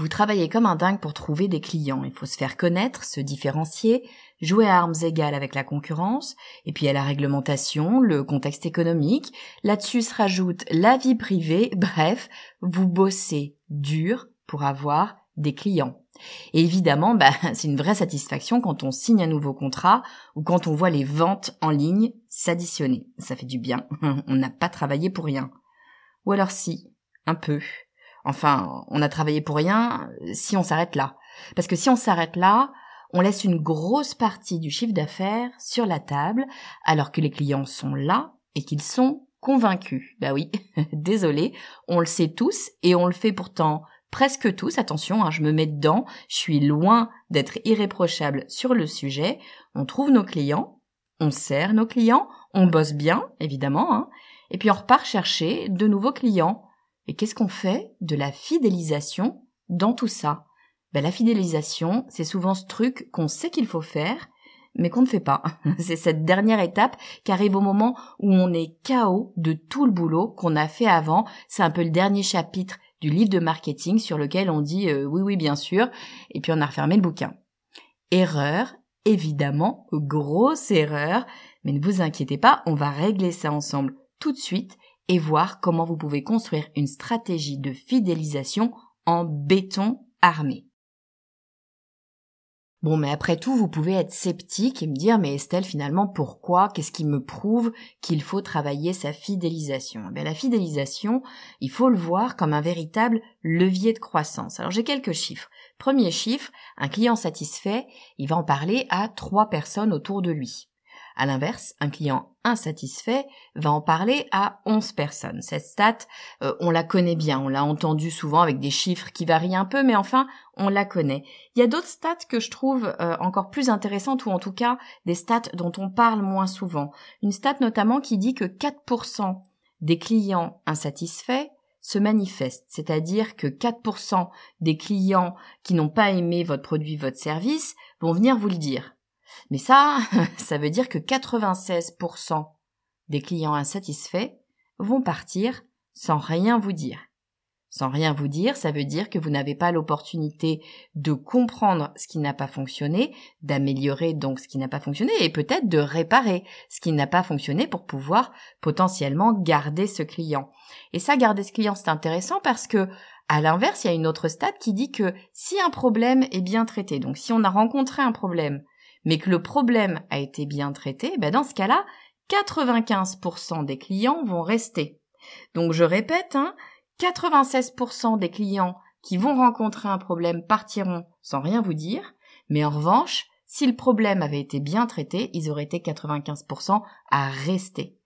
Vous travaillez comme un dingue pour trouver des clients. Il faut se faire connaître, se différencier, jouer à armes égales avec la concurrence, et puis a la réglementation, le contexte économique. Là-dessus se rajoute la vie privée. Bref, vous bossez dur pour avoir des clients. Et évidemment, bah, c'est une vraie satisfaction quand on signe un nouveau contrat ou quand on voit les ventes en ligne s'additionner. Ça fait du bien. on n'a pas travaillé pour rien. Ou alors si, un peu. Enfin, on a travaillé pour rien si on s'arrête là. Parce que si on s'arrête là, on laisse une grosse partie du chiffre d'affaires sur la table, alors que les clients sont là et qu'ils sont convaincus. Bah oui, désolé, on le sait tous et on le fait pourtant presque tous. Attention, hein, je me mets dedans, je suis loin d'être irréprochable sur le sujet. On trouve nos clients, on sert nos clients, on bosse bien, évidemment, hein, et puis on repart chercher de nouveaux clients et qu'est-ce qu'on fait de la fidélisation dans tout ça? Ben, La fidélisation, c'est souvent ce truc qu'on sait qu'il faut faire, mais qu'on ne fait pas. c'est cette dernière étape qui arrive au moment où on est KO de tout le boulot qu'on a fait avant. C'est un peu le dernier chapitre du livre de marketing sur lequel on dit euh, oui oui bien sûr, et puis on a refermé le bouquin. Erreur, évidemment, grosse erreur, mais ne vous inquiétez pas, on va régler ça ensemble tout de suite et voir comment vous pouvez construire une stratégie de fidélisation en béton armé. Bon, mais après tout, vous pouvez être sceptique et me dire, mais Estelle, finalement, pourquoi? Qu'est-ce qui me prouve qu'il faut travailler sa fidélisation? Eh La fidélisation, il faut le voir comme un véritable levier de croissance. Alors j'ai quelques chiffres. Premier chiffre, un client satisfait, il va en parler à trois personnes autour de lui. À l'inverse, un client insatisfait va en parler à 11 personnes. Cette stat, euh, on la connaît bien, on l'a entendu souvent avec des chiffres qui varient un peu, mais enfin, on la connaît. Il y a d'autres stats que je trouve euh, encore plus intéressantes, ou en tout cas des stats dont on parle moins souvent. Une stat notamment qui dit que 4% des clients insatisfaits se manifestent, c'est-à-dire que 4% des clients qui n'ont pas aimé votre produit, votre service, vont venir vous le dire. Mais ça, ça veut dire que 96% des clients insatisfaits vont partir sans rien vous dire. Sans rien vous dire, ça veut dire que vous n'avez pas l'opportunité de comprendre ce qui n'a pas fonctionné, d'améliorer donc ce qui n'a pas fonctionné et peut-être de réparer ce qui n'a pas fonctionné pour pouvoir potentiellement garder ce client. Et ça, garder ce client, c'est intéressant parce que à l'inverse, il y a une autre stat qui dit que si un problème est bien traité, donc si on a rencontré un problème mais que le problème a été bien traité, ben dans ce cas-là, 95% des clients vont rester. Donc je répète, hein, 96% des clients qui vont rencontrer un problème partiront sans rien vous dire, mais en revanche, si le problème avait été bien traité, ils auraient été 95% à rester.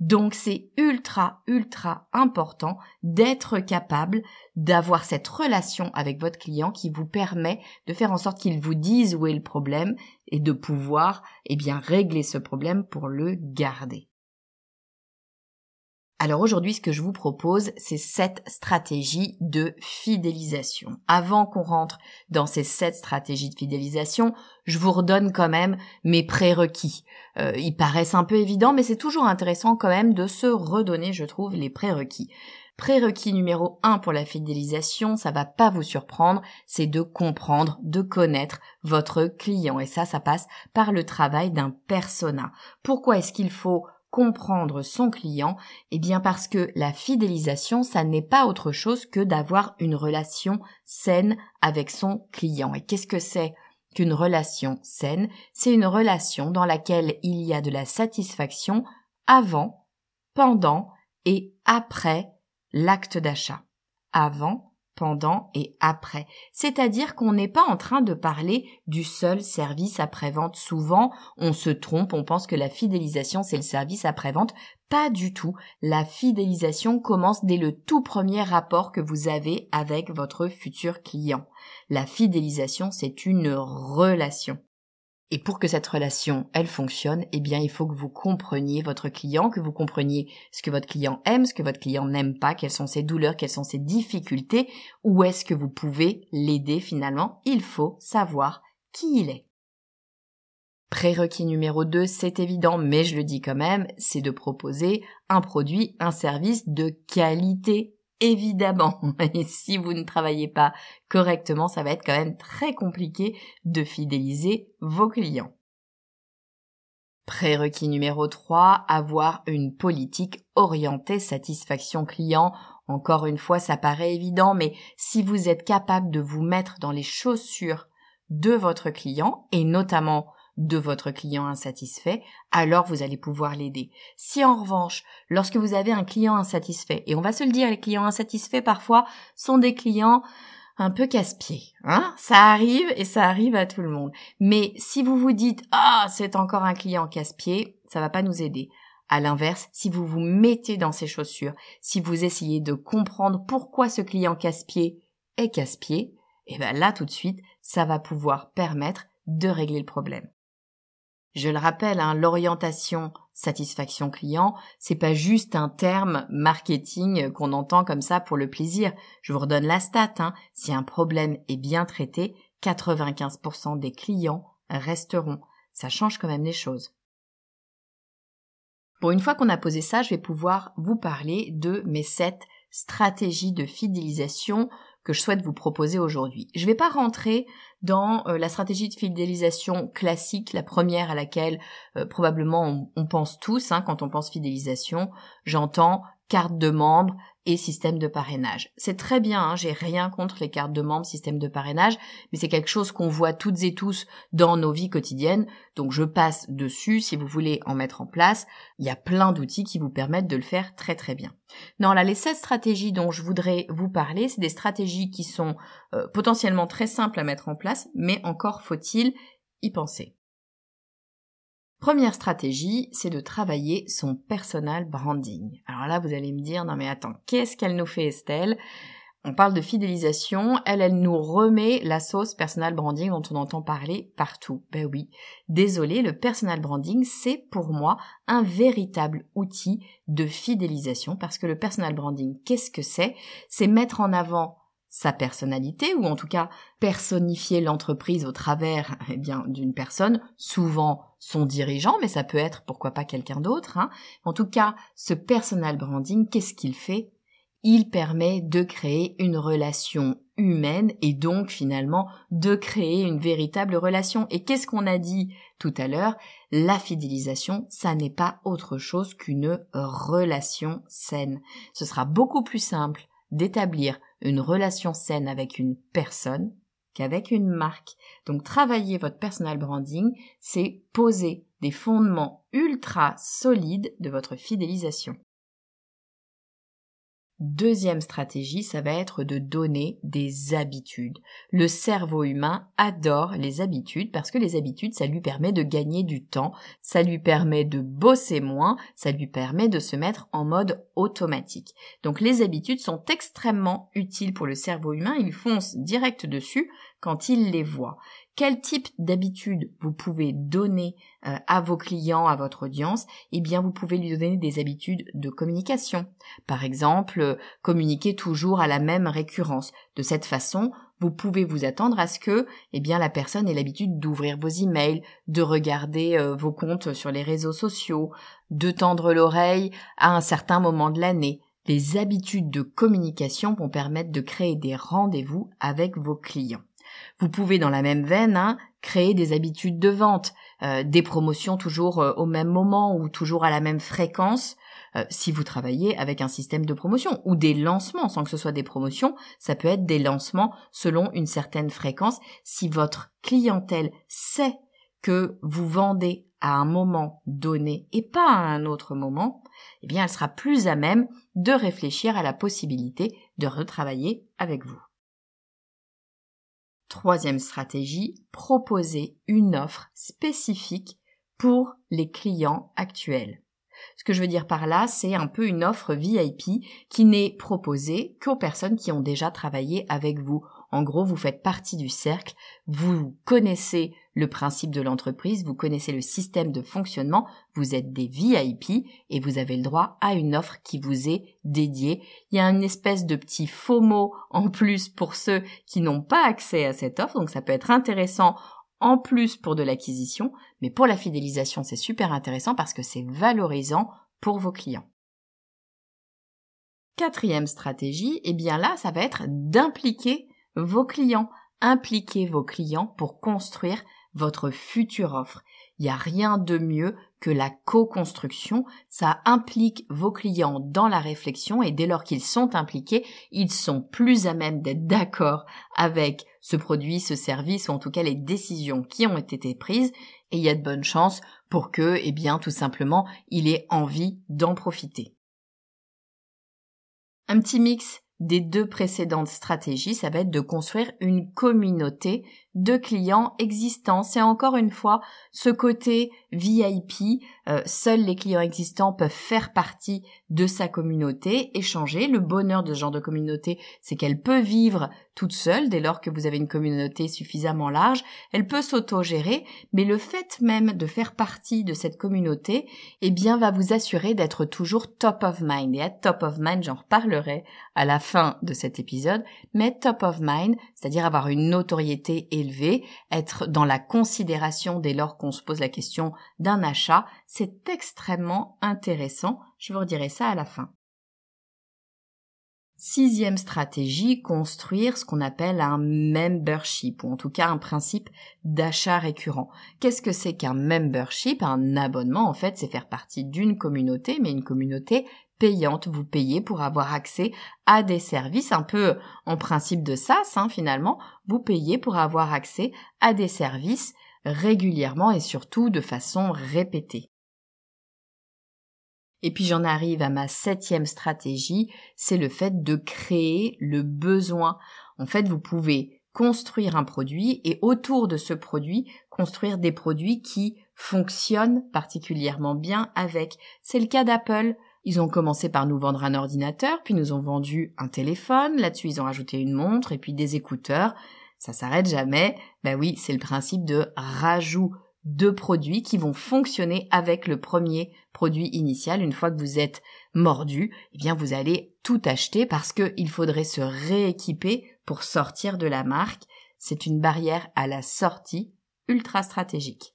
Donc c'est ultra, ultra important d'être capable d'avoir cette relation avec votre client qui vous permet de faire en sorte qu'il vous dise où est le problème et de pouvoir, eh bien, régler ce problème pour le garder. Alors aujourd'hui, ce que je vous propose, c'est sept stratégies de fidélisation. Avant qu'on rentre dans ces sept stratégies de fidélisation, je vous redonne quand même mes prérequis. Euh, ils paraissent un peu évidents, mais c'est toujours intéressant quand même de se redonner, je trouve, les prérequis. Prérequis numéro un pour la fidélisation, ça va pas vous surprendre, c'est de comprendre, de connaître votre client. Et ça, ça passe par le travail d'un persona. Pourquoi est-ce qu'il faut comprendre son client Eh bien parce que la fidélisation, ça n'est pas autre chose que d'avoir une relation saine avec son client. Et qu'est-ce que c'est qu'une relation saine? C'est une relation dans laquelle il y a de la satisfaction avant, pendant et après l'acte d'achat. Avant, pendant et après. C'est-à-dire qu'on n'est pas en train de parler du seul service après-vente. Souvent, on se trompe, on pense que la fidélisation, c'est le service après-vente. Pas du tout. La fidélisation commence dès le tout premier rapport que vous avez avec votre futur client. La fidélisation, c'est une relation. Et pour que cette relation, elle fonctionne, eh bien, il faut que vous compreniez votre client, que vous compreniez ce que votre client aime, ce que votre client n'aime pas, quelles sont ses douleurs, quelles sont ses difficultés, où est-ce que vous pouvez l'aider finalement. Il faut savoir qui il est. Prérequis numéro 2, c'est évident, mais je le dis quand même, c'est de proposer un produit, un service de qualité évidemment. Et si vous ne travaillez pas correctement, ça va être quand même très compliqué de fidéliser vos clients. Prérequis numéro 3, avoir une politique orientée satisfaction client. Encore une fois, ça paraît évident, mais si vous êtes capable de vous mettre dans les chaussures de votre client, et notamment de votre client insatisfait, alors vous allez pouvoir l'aider. Si en revanche, lorsque vous avez un client insatisfait, et on va se le dire, les clients insatisfaits parfois sont des clients un peu casse-pieds, hein Ça arrive et ça arrive à tout le monde. Mais si vous vous dites ah c'est encore un client casse-pied, ça va pas nous aider. À l'inverse, si vous vous mettez dans ses chaussures, si vous essayez de comprendre pourquoi ce client casse-pied est casse-pied, et eh ben là tout de suite, ça va pouvoir permettre de régler le problème. Je le rappelle, hein, l'orientation satisfaction client, c'est pas juste un terme marketing qu'on entend comme ça pour le plaisir. Je vous redonne la stat. Hein. Si un problème est bien traité, 95% des clients resteront. Ça change quand même les choses. Bon, une fois qu'on a posé ça, je vais pouvoir vous parler de mes sept stratégies de fidélisation que je souhaite vous proposer aujourd'hui. Je ne vais pas rentrer dans euh, la stratégie de fidélisation classique, la première à laquelle euh, probablement on, pense tous hein, quand on pense fidélisation. J'entends carte de membre et système de parrainage. C'est très bien, hein, j'ai rien contre les cartes de membres, système de parrainage, mais c'est quelque chose qu'on voit toutes et tous dans nos vies quotidiennes, donc je passe dessus si vous voulez en mettre en place. Il y a plein d'outils qui vous permettent de le faire très très bien. Non, là, les 16 stratégies dont je voudrais vous parler, c'est des stratégies qui sont euh, potentiellement très simples à mettre en place, mais encore faut-il y penser. Première stratégie, c'est de travailler son personal branding. Alors là, vous allez me dire, non mais attends, qu'est-ce qu'elle nous fait Estelle? On parle de fidélisation, elle, elle nous remet la sauce personal branding dont on entend parler partout. Ben oui, désolé, le personal branding, c'est pour moi un véritable outil de fidélisation parce que le personal branding, qu'est-ce que c'est? C'est mettre en avant sa personnalité ou en tout cas personnifier l'entreprise au travers eh bien d'une personne, souvent son dirigeant, mais ça peut être pourquoi pas quelqu'un d'autre. Hein. En tout cas, ce personal branding, qu'est-ce qu'il fait? Il permet de créer une relation humaine et donc finalement de créer une véritable relation. Et qu'est-ce qu'on a dit tout à l'heure? La fidélisation, ça n'est pas autre chose qu'une relation saine. Ce sera beaucoup plus simple d'établir une relation saine avec une personne qu'avec une marque. Donc travailler votre personal branding, c'est poser des fondements ultra solides de votre fidélisation. Deuxième stratégie, ça va être de donner des habitudes. Le cerveau humain adore les habitudes parce que les habitudes, ça lui permet de gagner du temps, ça lui permet de bosser moins, ça lui permet de se mettre en mode automatique. Donc les habitudes sont extrêmement utiles pour le cerveau humain, il fonce direct dessus quand il les voit quel type d'habitude vous pouvez donner euh, à vos clients, à votre audience, eh bien vous pouvez lui donner des habitudes de communication. Par exemple, euh, communiquer toujours à la même récurrence. De cette façon, vous pouvez vous attendre à ce que eh bien la personne ait l'habitude d'ouvrir vos emails, de regarder euh, vos comptes sur les réseaux sociaux, de tendre l'oreille à un certain moment de l'année. Les habitudes de communication vont permettre de créer des rendez-vous avec vos clients. Vous pouvez dans la même veine hein, créer des habitudes de vente, euh, des promotions toujours euh, au même moment ou toujours à la même fréquence. Euh, si vous travaillez avec un système de promotion ou des lancements sans que ce soit des promotions, ça peut être des lancements selon une certaine fréquence. Si votre clientèle sait que vous vendez à un moment donné et pas à un autre moment, eh bien, elle sera plus à même de réfléchir à la possibilité de retravailler avec vous. Troisième stratégie, proposer une offre spécifique pour les clients actuels. Ce que je veux dire par là, c'est un peu une offre VIP qui n'est proposée qu'aux personnes qui ont déjà travaillé avec vous. En gros, vous faites partie du cercle, vous connaissez le principe de l'entreprise, vous connaissez le système de fonctionnement, vous êtes des VIP et vous avez le droit à une offre qui vous est dédiée. Il y a une espèce de petit faux mot en plus pour ceux qui n'ont pas accès à cette offre, donc ça peut être intéressant en plus pour de l'acquisition, mais pour la fidélisation, c'est super intéressant parce que c'est valorisant pour vos clients. Quatrième stratégie, eh bien là, ça va être d'impliquer vos clients. Impliquez vos clients pour construire votre future offre. Il n'y a rien de mieux que la co-construction. Ça implique vos clients dans la réflexion et dès lors qu'ils sont impliqués, ils sont plus à même d'être d'accord avec ce produit, ce service ou en tout cas les décisions qui ont été prises et il y a de bonnes chances pour que, eh bien, tout simplement, il ait envie d'en profiter. Un petit mix des deux précédentes stratégies, ça va être de construire une communauté de clients existants. C'est encore une fois ce côté VIP. Euh, seuls les clients existants peuvent faire partie de sa communauté, échanger. Le bonheur de ce genre de communauté, c'est qu'elle peut vivre toute seule dès lors que vous avez une communauté suffisamment large. Elle peut s'auto-gérer, mais le fait même de faire partie de cette communauté, eh bien, va vous assurer d'être toujours top of mind. Et à top of mind, j'en reparlerai à la fin de cet épisode, mais top of mind, c'est-à-dire avoir une notoriété être dans la considération dès lors qu'on se pose la question d'un achat, c'est extrêmement intéressant. Je vous redirai ça à la fin. Sixième stratégie, construire ce qu'on appelle un membership, ou en tout cas un principe d'achat récurrent. Qu'est-ce que c'est qu'un membership? Un abonnement, en fait, c'est faire partie d'une communauté, mais une communauté Vous payez pour avoir accès à des services, un peu en principe de SaaS hein, finalement. Vous payez pour avoir accès à des services régulièrement et surtout de façon répétée. Et puis j'en arrive à ma septième stratégie, c'est le fait de créer le besoin. En fait, vous pouvez construire un produit et autour de ce produit, construire des produits qui fonctionnent particulièrement bien avec. C'est le cas d'Apple. Ils ont commencé par nous vendre un ordinateur, puis nous ont vendu un téléphone, là-dessus ils ont rajouté une montre et puis des écouteurs. Ça s'arrête jamais. Ben oui, c'est le principe de rajout de produits qui vont fonctionner avec le premier produit initial. Une fois que vous êtes mordu, eh bien vous allez tout acheter parce qu'il faudrait se rééquiper pour sortir de la marque. C'est une barrière à la sortie ultra stratégique.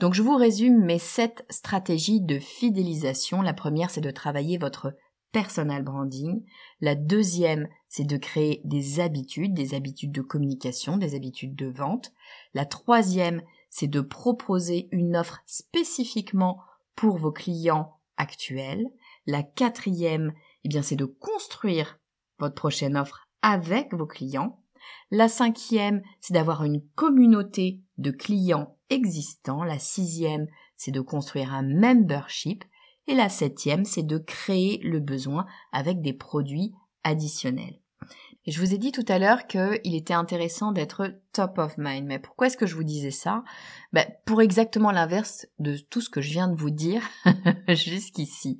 Donc je vous résume mes sept stratégies de fidélisation. La première, c'est de travailler votre personal branding. La deuxième, c'est de créer des habitudes, des habitudes de communication, des habitudes de vente. La troisième, c'est de proposer une offre spécifiquement pour vos clients actuels. La quatrième, eh bien, c'est de construire votre prochaine offre avec vos clients. La cinquième, c'est d'avoir une communauté de clients existants. La sixième, c'est de construire un membership. Et la septième, c'est de créer le besoin avec des produits additionnels. Je vous ai dit tout à l'heure qu'il était intéressant d'être top of mind. Mais pourquoi est-ce que je vous disais ça? Ben, Pour exactement l'inverse de tout ce que je viens de vous dire jusqu'ici.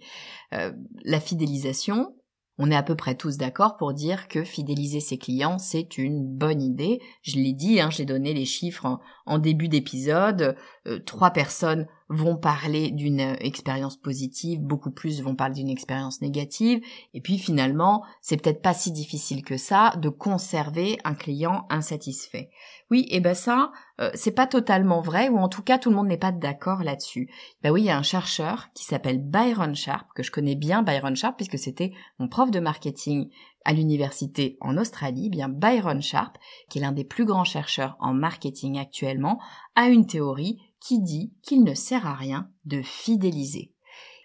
Euh, la fidélisation, on est à peu près tous d'accord pour dire que fidéliser ses clients, c'est une bonne idée. Je l'ai dit, hein, j'ai donné les chiffres en, début d'épisode. Euh, trois personnes vont parler d'une expérience positive, beaucoup plus vont parler d'une expérience négative. Et puis finalement, c'est peut-être pas si difficile que ça de conserver un client insatisfait. Oui, et ben ça, euh, c'est pas totalement vrai, ou en tout cas tout le monde n'est pas d'accord là-dessus. Ben oui, il y a un chercheur qui s'appelle Byron Sharp, que je connais bien Byron Sharp puisque c'était mon prof de marketing à l'université en Australie, bien Byron Sharp, qui est l'un des plus grands chercheurs en marketing actuellement, a une théorie qui dit qu'il ne sert à rien de fidéliser.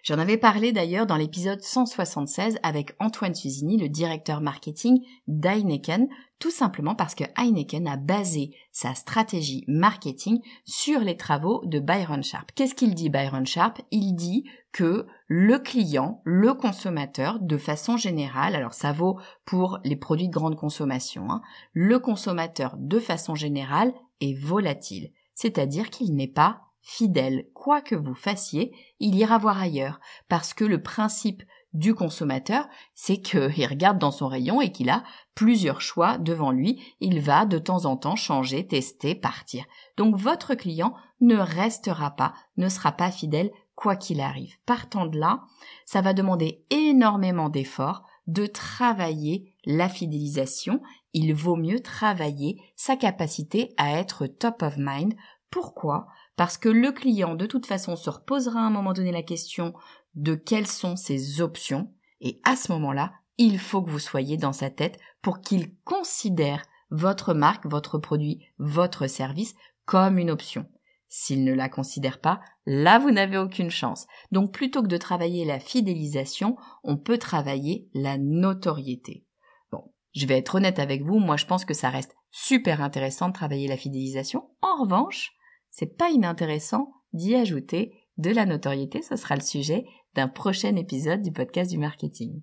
J'en avais parlé d'ailleurs dans l'épisode 176 avec Antoine Suzini, le directeur marketing d'Heineken. Tout simplement parce que Heineken a basé sa stratégie marketing sur les travaux de Byron Sharp. Qu'est-ce qu'il dit Byron Sharp? Il dit que le client, le consommateur, de façon générale, alors ça vaut pour les produits de grande consommation, hein, le consommateur de façon générale est volatile, c'est-à-dire qu'il n'est pas fidèle. Quoi que vous fassiez, il ira voir ailleurs, parce que le principe du consommateur, c'est qu'il regarde dans son rayon et qu'il a plusieurs choix devant lui. Il va de temps en temps changer, tester, partir. Donc votre client ne restera pas, ne sera pas fidèle quoi qu'il arrive. Partant de là, ça va demander énormément d'efforts de travailler la fidélisation. Il vaut mieux travailler sa capacité à être top of mind. Pourquoi? Parce que le client, de toute façon, se reposera à un moment donné la question de quelles sont ses options et à ce moment-là, il faut que vous soyez dans sa tête pour qu'il considère votre marque, votre produit, votre service comme une option. S'il ne la considère pas, là vous n'avez aucune chance. Donc plutôt que de travailler la fidélisation, on peut travailler la notoriété. Bon, je vais être honnête avec vous, moi je pense que ça reste super intéressant de travailler la fidélisation. En revanche, c'est pas inintéressant d'y ajouter de la notoriété, ce sera le sujet d'un prochain épisode du podcast du marketing.